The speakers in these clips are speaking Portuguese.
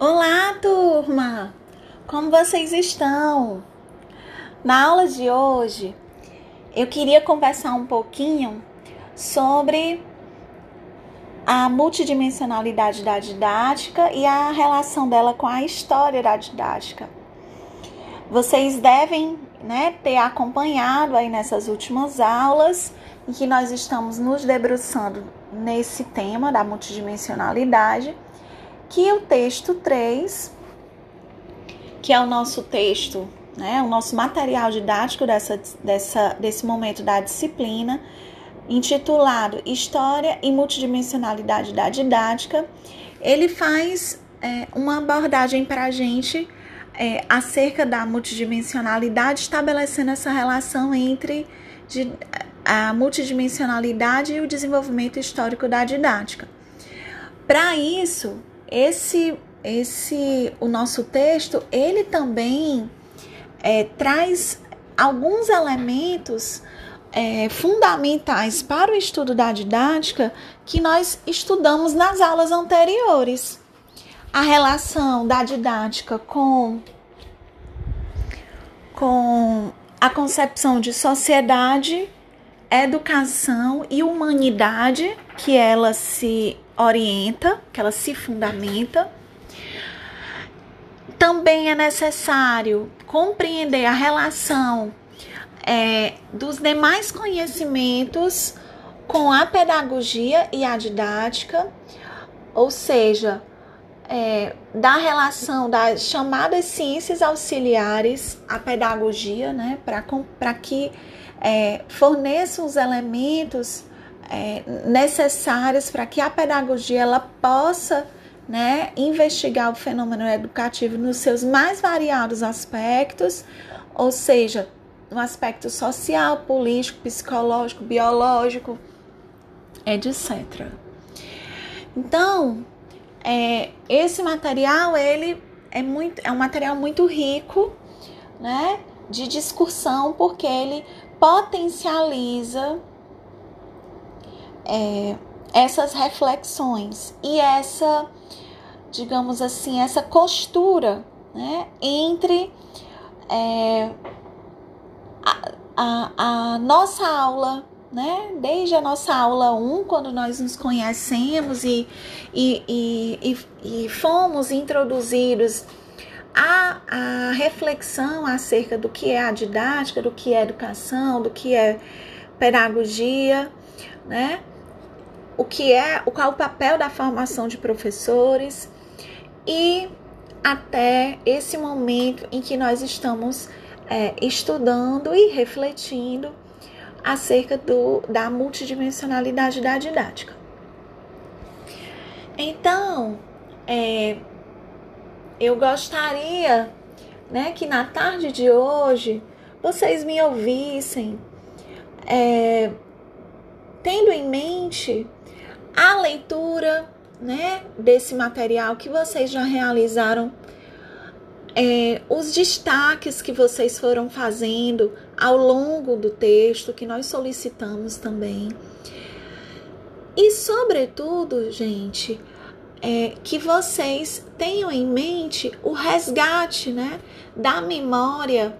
Olá, turma! Como vocês estão? Na aula de hoje, eu queria conversar um pouquinho sobre a multidimensionalidade da didática e a relação dela com a história da didática. Vocês devem né, ter acompanhado aí nessas últimas aulas em que nós estamos nos debruçando nesse tema da multidimensionalidade que o texto 3, que é o nosso texto, né, o nosso material didático dessa, dessa, desse momento da disciplina, intitulado História e Multidimensionalidade da Didática, ele faz é, uma abordagem para a gente é, acerca da multidimensionalidade, estabelecendo essa relação entre de, a multidimensionalidade e o desenvolvimento histórico da didática. Para isso, esse esse o nosso texto ele também é, traz alguns elementos é, fundamentais para o estudo da didática que nós estudamos nas aulas anteriores. A relação da didática com, com a concepção de sociedade, educação e humanidade que ela se orienta, que ela se fundamenta. Também é necessário compreender a relação é, dos demais conhecimentos com a pedagogia e a didática, ou seja, é, da relação das chamadas ciências auxiliares à pedagogia, né, para que é, forneçam os elementos é, necessárias para que a pedagogia ela possa né, investigar o fenômeno educativo nos seus mais variados aspectos, ou seja, no aspecto social, político, psicológico, biológico, etc. Então, é, esse material ele é muito é um material muito rico, né, de discussão porque ele potencializa é, essas reflexões e essa, digamos assim, essa costura né, entre é, a, a, a, nossa aula, né, desde a nossa aula 1, quando nós nos conhecemos e, e, e, e, e fomos introduzidos a, a reflexão acerca do que é a didática, do que é educação, do que é pedagogia, né? O que é, qual é o papel da formação de professores e até esse momento em que nós estamos é, estudando e refletindo acerca do, da multidimensionalidade da didática. Então, é, eu gostaria né, que na tarde de hoje vocês me ouvissem, é, tendo em mente a leitura né, desse material que vocês já realizaram, é, os destaques que vocês foram fazendo ao longo do texto, que nós solicitamos também. E, sobretudo, gente, é, que vocês tenham em mente o resgate né, da memória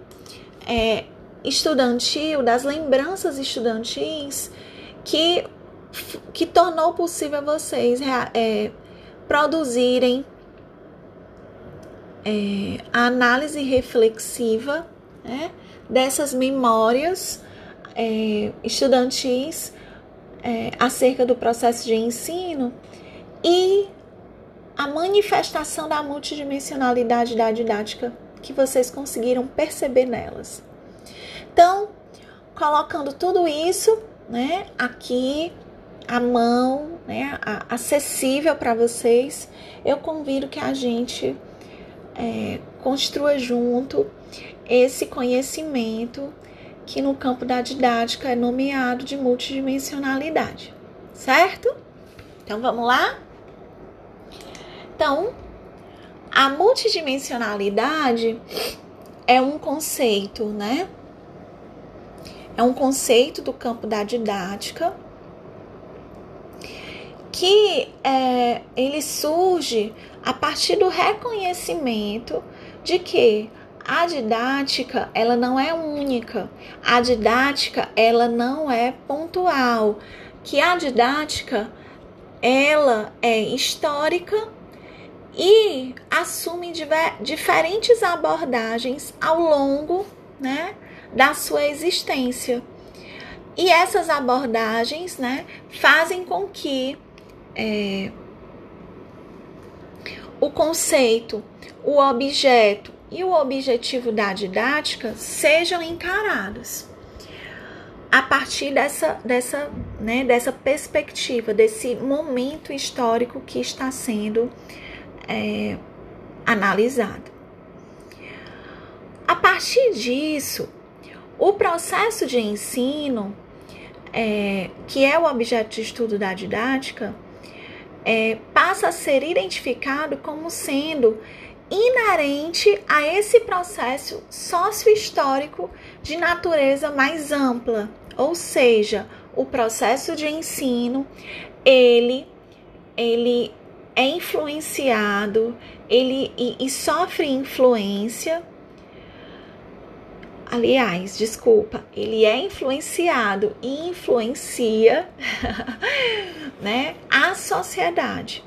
é, estudantil, das lembranças estudantis que que tornou possível vocês é, produzirem é, a análise reflexiva né, dessas memórias é, estudantis é, acerca do processo de ensino e a manifestação da multidimensionalidade da didática que vocês conseguiram perceber nelas. Então, colocando tudo isso, né, aqui à mão, né, acessível para vocês, eu convido que a gente é, construa junto esse conhecimento que no campo da didática é nomeado de multidimensionalidade, certo? Então vamos lá? Então, a multidimensionalidade é um conceito, né? É um conceito do campo da didática que é, ele surge a partir do reconhecimento de que a didática ela não é única, a didática ela não é pontual, que a didática ela é histórica e assume diferentes abordagens ao longo né, da sua existência. E essas abordagens né, fazem com que é, o conceito, o objeto e o objetivo da didática sejam encarados a partir dessa, dessa, né, dessa perspectiva, desse momento histórico que está sendo é, analisado. A partir disso, o processo de ensino, é, que é o objeto de estudo da didática, é, passa a ser identificado como sendo inerente a esse processo sócio-histórico de natureza mais ampla, ou seja, o processo de ensino, ele ele é influenciado, ele e, e sofre influência. Aliás, desculpa, ele é influenciado e influencia, né, a sociedade.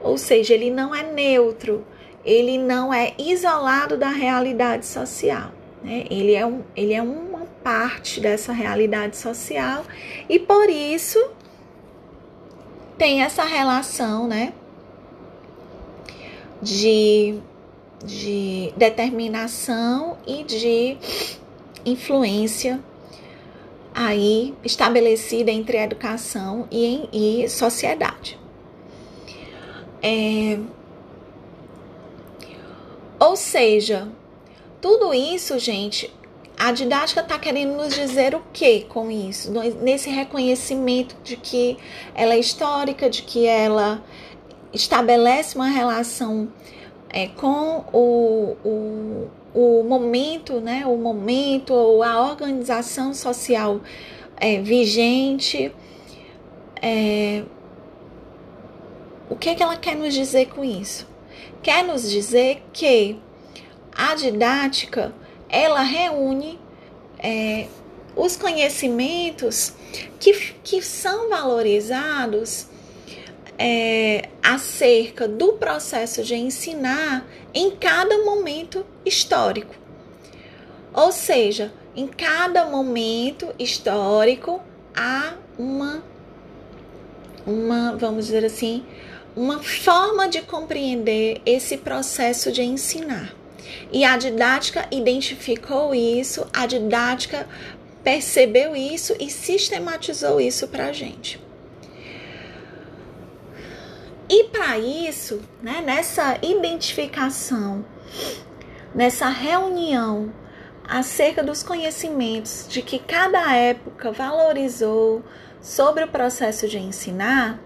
Ou seja, ele não é neutro, ele não é isolado da realidade social. Né? Ele, é um, ele é uma parte dessa realidade social e por isso tem essa relação né, de, de determinação e de influência aí estabelecida entre educação e, e sociedade. É, ou seja, tudo isso, gente, a didática está querendo nos dizer o que com isso? Nesse reconhecimento de que ela é histórica, de que ela estabelece uma relação é, com o, o, o momento, né? O momento ou a organização social é, vigente. É, o que, que ela quer nos dizer com isso? quer nos dizer que a didática ela reúne é, os conhecimentos que, que são valorizados é, acerca do processo de ensinar em cada momento histórico. Ou seja, em cada momento histórico há uma, uma vamos dizer assim, uma forma de compreender esse processo de ensinar. E a didática identificou isso, a didática percebeu isso e sistematizou isso para a gente. E para isso, né, nessa identificação, nessa reunião acerca dos conhecimentos de que cada época valorizou sobre o processo de ensinar,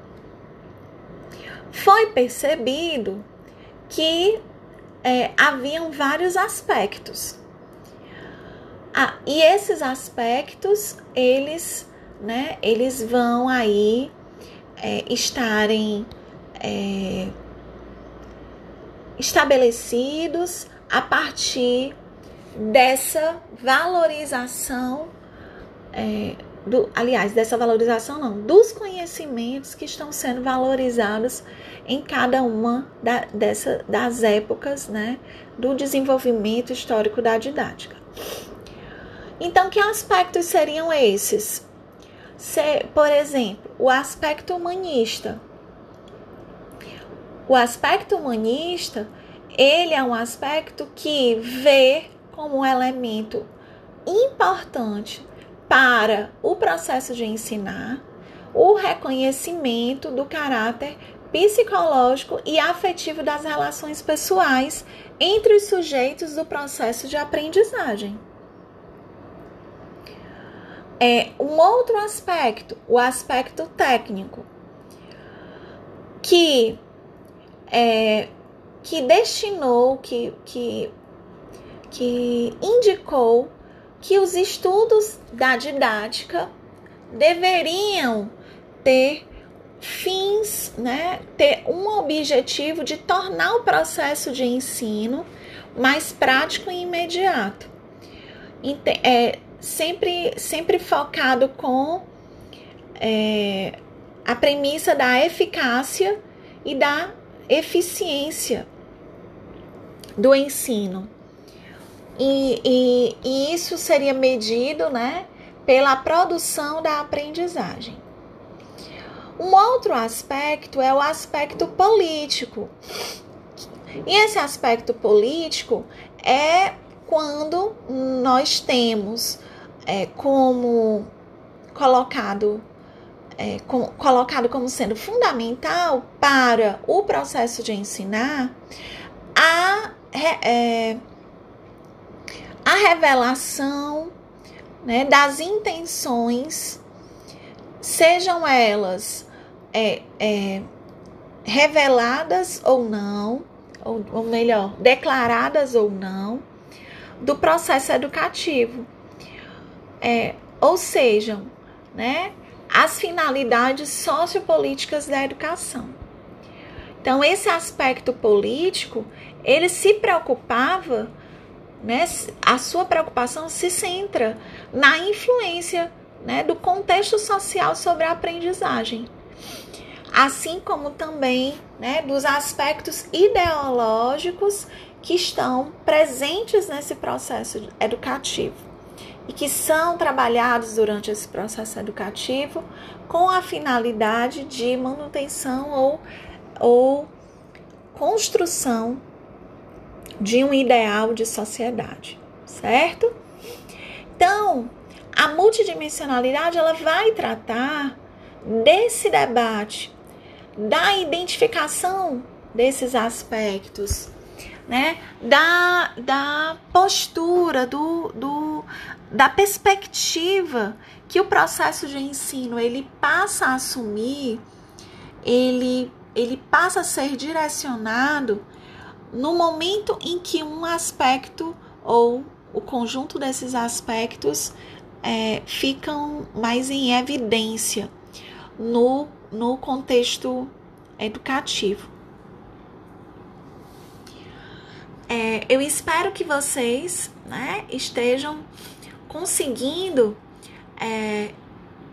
foi percebido que é, haviam vários aspectos. Ah, e esses aspectos, eles, né, eles vão aí é, estarem é, estabelecidos a partir dessa valorização é, do, aliás, dessa valorização não, dos conhecimentos que estão sendo valorizados em cada uma da, dessa, das épocas né, do desenvolvimento histórico da didática. Então, que aspectos seriam esses? Se, por exemplo, o aspecto humanista. O aspecto humanista, ele é um aspecto que vê como um elemento importante para o processo de ensinar o reconhecimento do caráter psicológico e afetivo das relações pessoais entre os sujeitos do processo de aprendizagem. É um outro aspecto, o aspecto técnico, que é, que destinou, que, que, que indicou que os estudos da didática deveriam ter fins, né, ter um objetivo de tornar o processo de ensino mais prático e imediato. É, sempre, sempre focado com é, a premissa da eficácia e da eficiência do ensino. E, e, e isso seria medido né, pela produção da aprendizagem. Um outro aspecto é o aspecto político. E esse aspecto político é quando nós temos é, como colocado é, com, colocado como sendo fundamental para o processo de ensinar a, é, a revelação né, das intenções, sejam elas é, é, reveladas ou não, ou, ou melhor, declaradas ou não, do processo educativo. É, ou sejam, né, as finalidades sociopolíticas da educação. Então, esse aspecto político, ele se preocupava, né, a sua preocupação se centra na influência né, do contexto social sobre a aprendizagem, assim como também né, dos aspectos ideológicos que estão presentes nesse processo educativo e que são trabalhados durante esse processo educativo com a finalidade de manutenção ou, ou construção de um ideal de sociedade, certo? Então, a multidimensionalidade ela vai tratar desse debate, da identificação desses aspectos, né? Da, da postura, do, do, da perspectiva que o processo de ensino ele passa a assumir, ele, ele passa a ser direcionado no momento em que um aspecto ou o conjunto desses aspectos é, ficam mais em evidência no, no contexto educativo. É, eu espero que vocês né, estejam conseguindo é,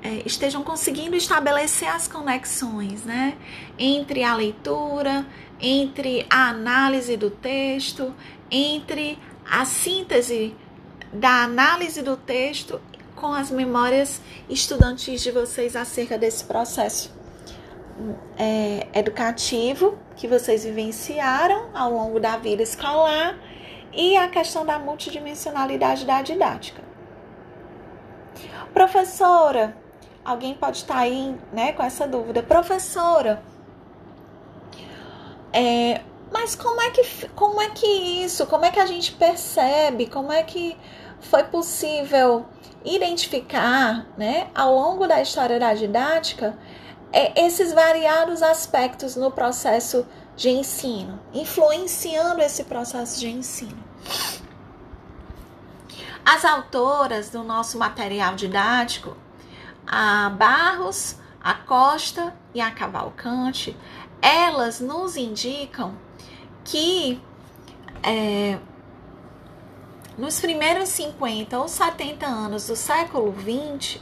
é, estejam conseguindo estabelecer as conexões né, entre a leitura, entre a análise do texto, entre a síntese da análise do texto com as memórias estudantis de vocês acerca desse processo é, educativo que vocês vivenciaram ao longo da vida escolar e a questão da multidimensionalidade da didática. Professora, alguém pode estar aí né, com essa dúvida. Professora, é, mas como é, que, como é que isso, como é que a gente percebe, como é que foi possível identificar né, ao longo da história da didática é, esses variados aspectos no processo de ensino, influenciando esse processo de ensino. As autoras do nosso material didático, a Barros, a Costa e a Cavalcante, elas nos indicam que é, nos primeiros 50 ou 70 anos do século 20,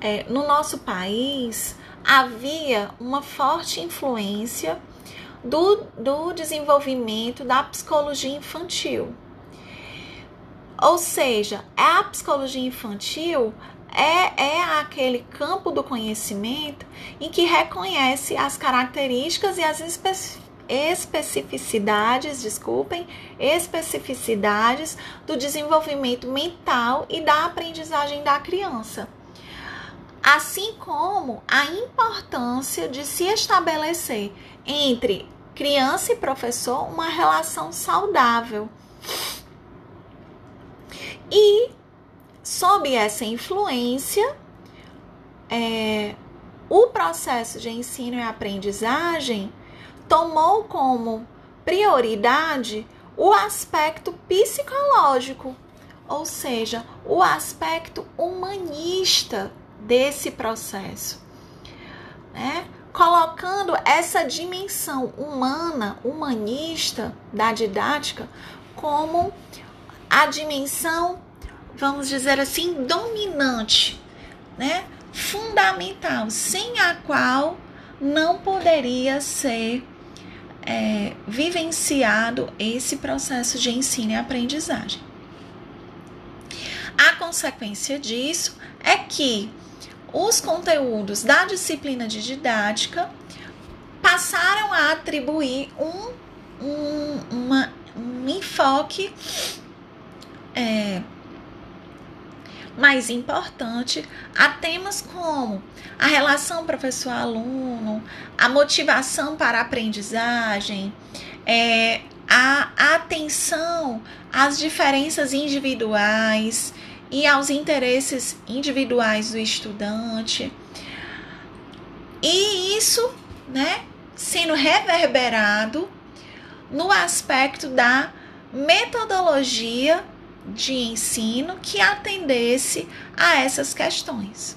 é, no nosso país havia uma forte influência do, do desenvolvimento da psicologia infantil. Ou seja, a psicologia infantil é, é aquele campo do conhecimento em que reconhece as características e as especificidades, desculpem, especificidades do desenvolvimento mental e da aprendizagem da criança. Assim como a importância de se estabelecer entre criança e professor uma relação saudável e, sob essa influência, é, o processo de ensino e aprendizagem tomou como prioridade o aspecto psicológico, ou seja, o aspecto humanista desse processo, né? colocando essa dimensão humana, humanista da didática como a dimensão, vamos dizer assim, dominante, né? Fundamental, sem a qual não poderia ser é, vivenciado esse processo de ensino e aprendizagem. A consequência disso é que os conteúdos da disciplina de didática passaram a atribuir um, um, uma, um enfoque é, mais importante a temas como a relação professor-aluno, a motivação para a aprendizagem, é, a atenção às diferenças individuais e aos interesses individuais do estudante. E isso, né, sendo reverberado no aspecto da metodologia de ensino que atendesse a essas questões.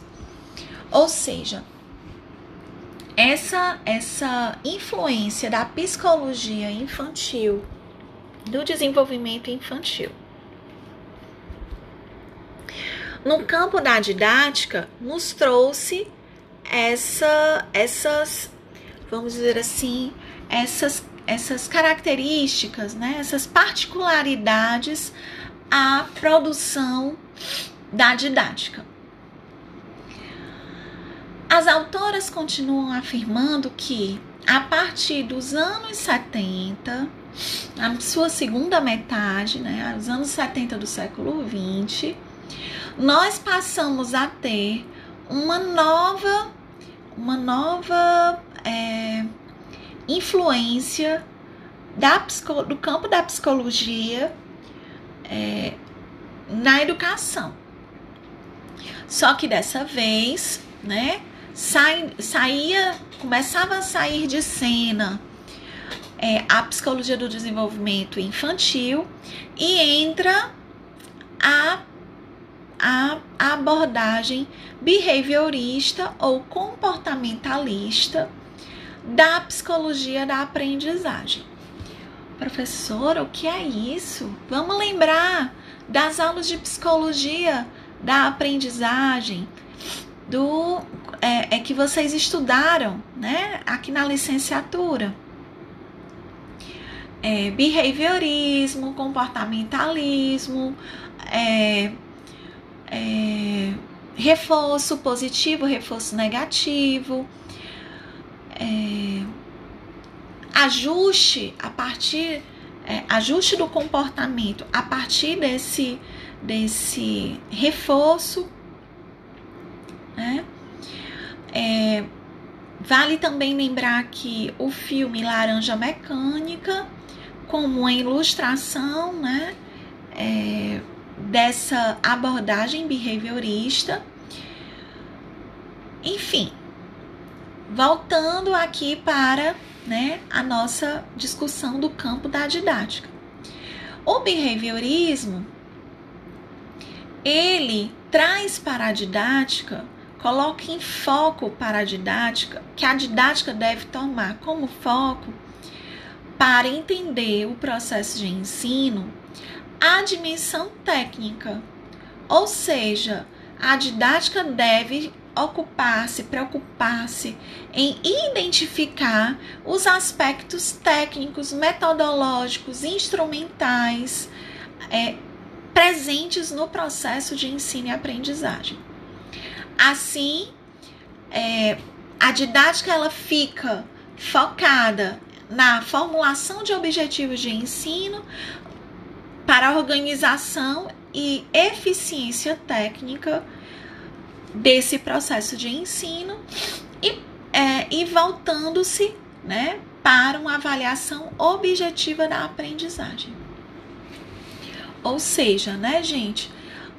Ou seja, essa essa influência da psicologia infantil, do desenvolvimento infantil. No campo da didática, nos trouxe essa essas vamos dizer assim, essas essas características, né, essas particularidades à produção da didática. As autoras continuam afirmando que a partir dos anos 70, a sua segunda metade, né, os anos 70 do século 20, nós passamos a ter uma nova, uma nova é, influência da, do campo da psicologia é, na educação. Só que dessa vez, né, sai, saía, começava a sair de cena é, a psicologia do desenvolvimento infantil e entra a, a, a abordagem behaviorista ou comportamentalista da psicologia da aprendizagem. Professora, o que é isso? Vamos lembrar das aulas de psicologia da aprendizagem, do é, é que vocês estudaram, né? Aqui na licenciatura. É, behaviorismo, comportamentalismo, é, é, reforço positivo, reforço negativo, é, ajuste a partir é, ajuste do comportamento a partir desse desse reforço, né? É, vale também lembrar que o filme Laranja Mecânica, como uma ilustração, né? É, dessa abordagem behaviorista. Enfim, voltando aqui para né, a nossa discussão do campo da didática. O behaviorismo ele traz para a didática, coloca em foco para a didática, que a didática deve tomar como foco para entender o processo de ensino a dimensão técnica. Ou seja, a didática deve ocupar-se, preocupar-se em identificar os aspectos técnicos, metodológicos, instrumentais é, presentes no processo de ensino e aprendizagem. Assim, é, a didática ela fica focada na formulação de objetivos de ensino para organização e eficiência técnica desse processo de ensino e, é, e voltando-se né, para uma avaliação objetiva da aprendizagem. Ou seja, né, gente,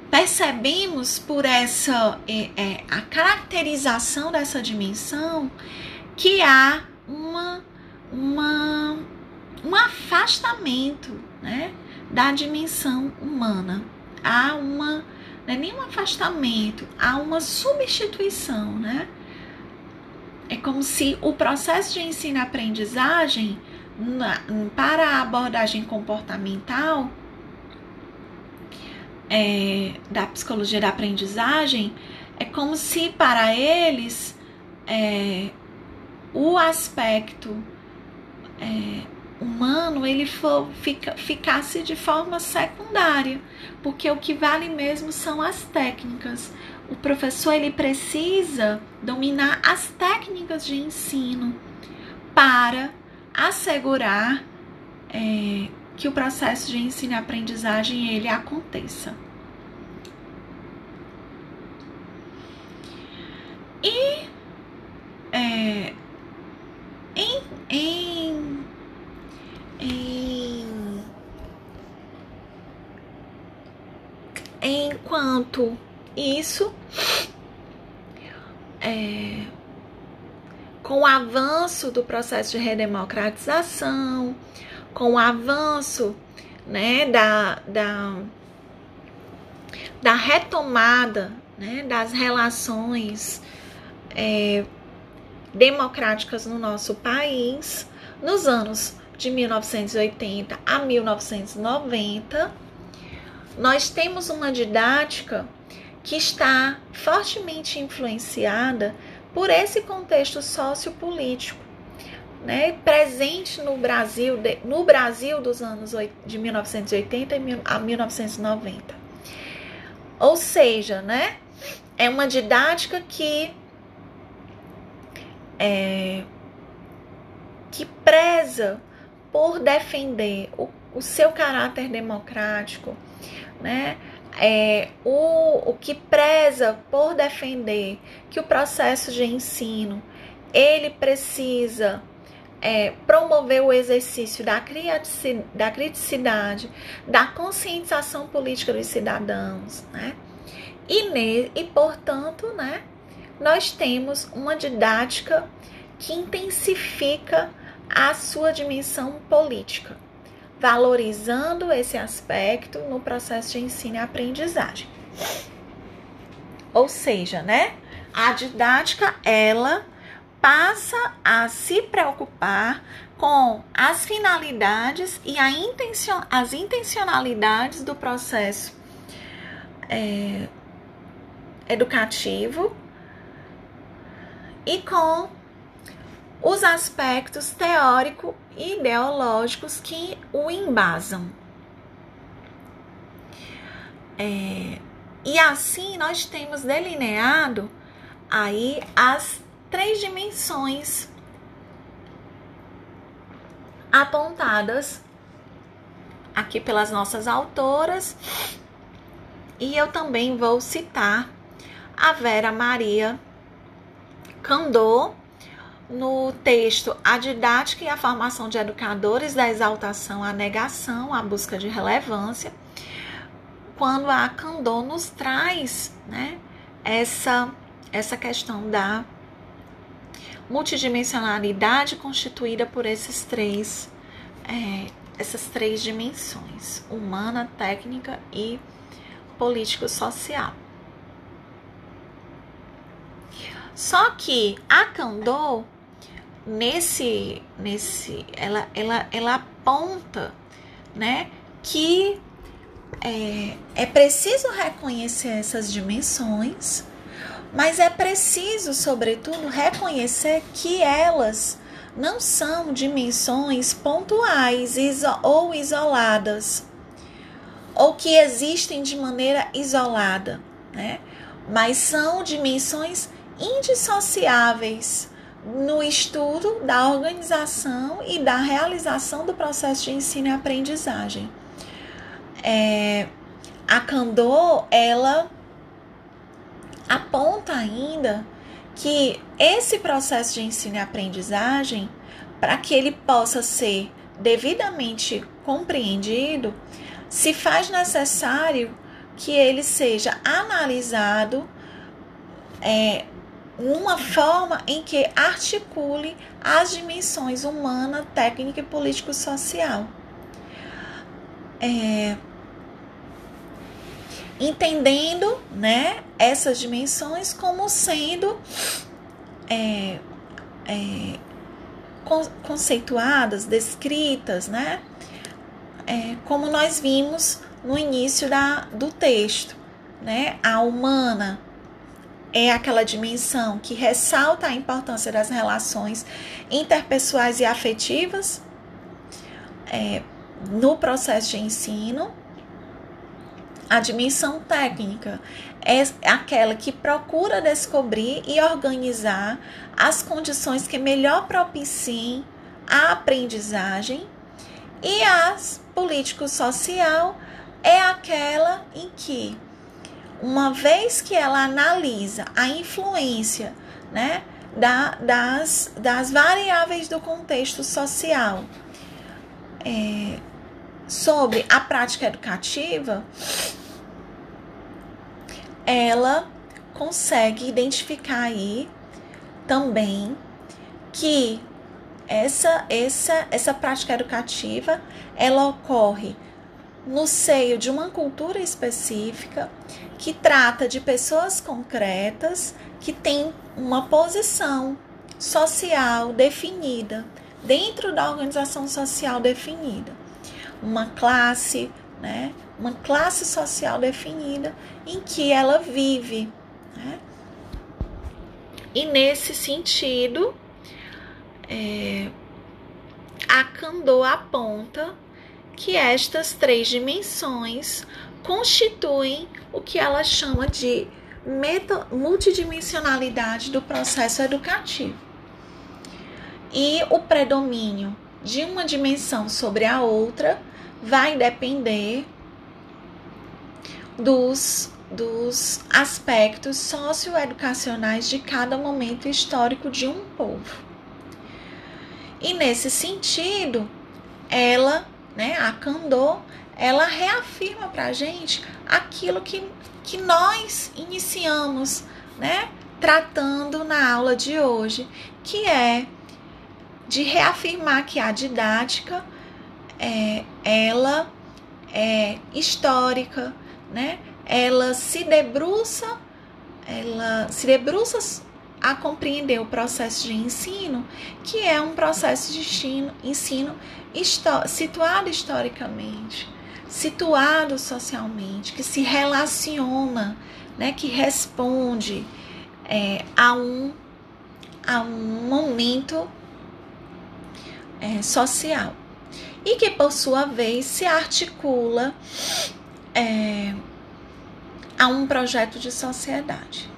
percebemos por essa é, é, a caracterização dessa dimensão que há uma, uma, um afastamento né, da dimensão humana. Há uma não é nenhum afastamento, há uma substituição, né? É como se o processo de ensino-aprendizagem para a abordagem comportamental é, da psicologia da aprendizagem é como se para eles é, o aspecto é, humano ele for, fica, ficasse de forma secundária, porque o que vale mesmo são as técnicas. O professor ele precisa dominar as técnicas de ensino para assegurar é, que o processo de ensino e aprendizagem ele aconteça. E é, em, em, enquanto isso é, com o avanço do processo de redemocratização, com o avanço né, da, da, da retomada né, das relações é, democráticas no nosso país, nos anos de 1980 a 1990, nós temos uma didática que está fortemente influenciada por esse contexto sociopolítico, né, presente no Brasil, no Brasil dos anos de 1980 a 1990. Ou seja, né, é uma didática que é, que preza por defender o, o seu caráter democrático, né? É, o, o que preza por defender que o processo de ensino ele precisa é, promover o exercício da, da criticidade, da conscientização política dos cidadãos, né? E, ne, e portanto, né, nós temos uma didática que intensifica a sua dimensão política, valorizando esse aspecto no processo de ensino e aprendizagem. Ou seja, né, a didática ela passa a se preocupar com as finalidades e a intencion, as intencionalidades do processo é, educativo e com os aspectos teórico e ideológicos que o embasam. É, e assim nós temos delineado aí as três dimensões apontadas aqui pelas nossas autoras. E eu também vou citar a Vera Maria Candor no texto A Didática e a Formação de Educadores da Exaltação à Negação, a Busca de Relevância, quando a Candor nos traz né, essa, essa questão da multidimensionalidade constituída por esses três, é, essas três dimensões, humana, técnica e político-social. Só que a Kandô, nesse, nesse, ela, ela, ela aponta, né, que é, é preciso reconhecer essas dimensões, mas é preciso, sobretudo, reconhecer que elas não são dimensões pontuais ou isoladas, ou que existem de maneira isolada, né? Mas são dimensões indissociáveis no estudo da organização e da realização do processo de ensino e aprendizagem. É, a Candor, ela aponta ainda que esse processo de ensino e aprendizagem, para que ele possa ser devidamente compreendido, se faz necessário que ele seja analisado é, uma forma em que articule as dimensões humana, técnica e político-social. É, entendendo né, essas dimensões como sendo é, é, conceituadas, descritas, né? É, como nós vimos no início da, do texto, né? A humana é aquela dimensão que ressalta a importância das relações interpessoais e afetivas é, no processo de ensino. A dimensão técnica é aquela que procura descobrir e organizar as condições que melhor propiciem a aprendizagem. E a político-social é aquela em que uma vez que ela analisa a influência né, da, das, das variáveis do contexto social é, sobre a prática educativa, ela consegue identificar aí também que essa, essa, essa prática educativa ela ocorre no seio de uma cultura específica que trata de pessoas concretas que têm uma posição social definida dentro da organização social definida, uma classe, né, uma classe social definida em que ela vive. Né? E nesse sentido, é, a Candor aponta que estas três dimensões constituem o que ela chama de multidimensionalidade do processo educativo. E o predomínio de uma dimensão sobre a outra vai depender dos, dos aspectos socioeducacionais de cada momento histórico de um povo. E nesse sentido, ela né, a Candor, ela reafirma para a gente aquilo que, que nós iniciamos, né, tratando na aula de hoje, que é de reafirmar que a didática é, ela é histórica, né? Ela se debruça, ela se debruça a compreender o processo de ensino, que é um processo de ensino, ensino situado historicamente, situado socialmente, que se relaciona, né, que responde é, a, um, a um momento é, social e que, por sua vez, se articula é, a um projeto de sociedade.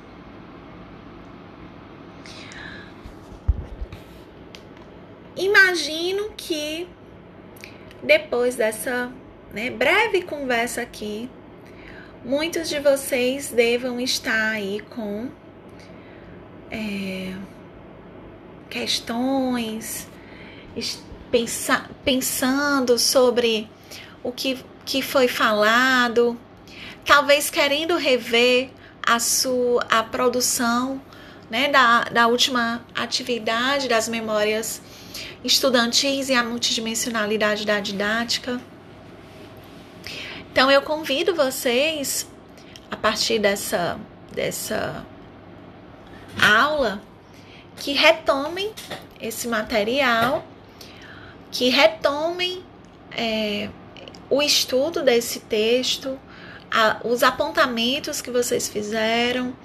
Imagino que depois dessa né, breve conversa aqui, muitos de vocês devam estar aí com é, questões, pensa, pensando sobre o que, que foi falado, talvez querendo rever a sua a produção né, da, da última atividade das memórias estudantis e a multidimensionalidade da didática. Então eu convido vocês a partir dessa dessa aula que retomem esse material, que retomem é, o estudo desse texto, a, os apontamentos que vocês fizeram,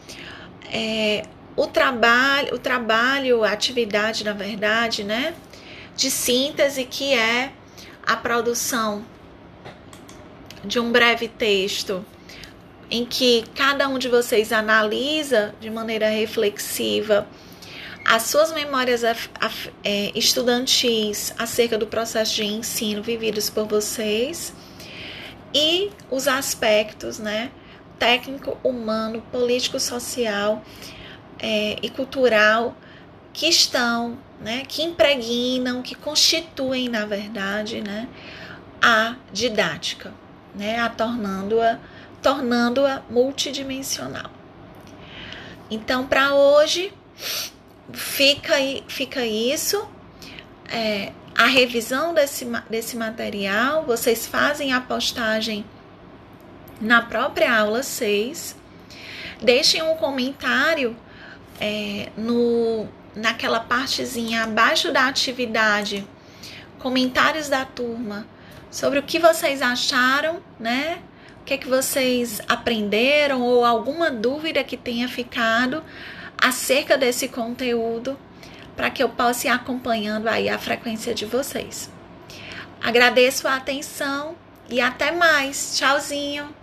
é, o trabalho, o trabalho, a atividade, na verdade, né, de síntese, que é a produção de um breve texto em que cada um de vocês analisa de maneira reflexiva as suas memórias é, estudantis acerca do processo de ensino vividos por vocês e os aspectos, né, técnico, humano, político, social é, e cultural que estão, né, que impregnam, que constituem, na verdade, né, a didática, né, a tornando-a tornando-a multidimensional. Então, para hoje, fica, fica isso. É, a revisão desse, desse material, vocês fazem a postagem na própria aula 6. Deixem um comentário é, no, naquela partezinha abaixo da atividade comentários da turma sobre o que vocês acharam, né? O que é que vocês aprenderam ou alguma dúvida que tenha ficado acerca desse conteúdo para que eu possa ir acompanhando aí a frequência de vocês. Agradeço a atenção e até mais. Tchauzinho.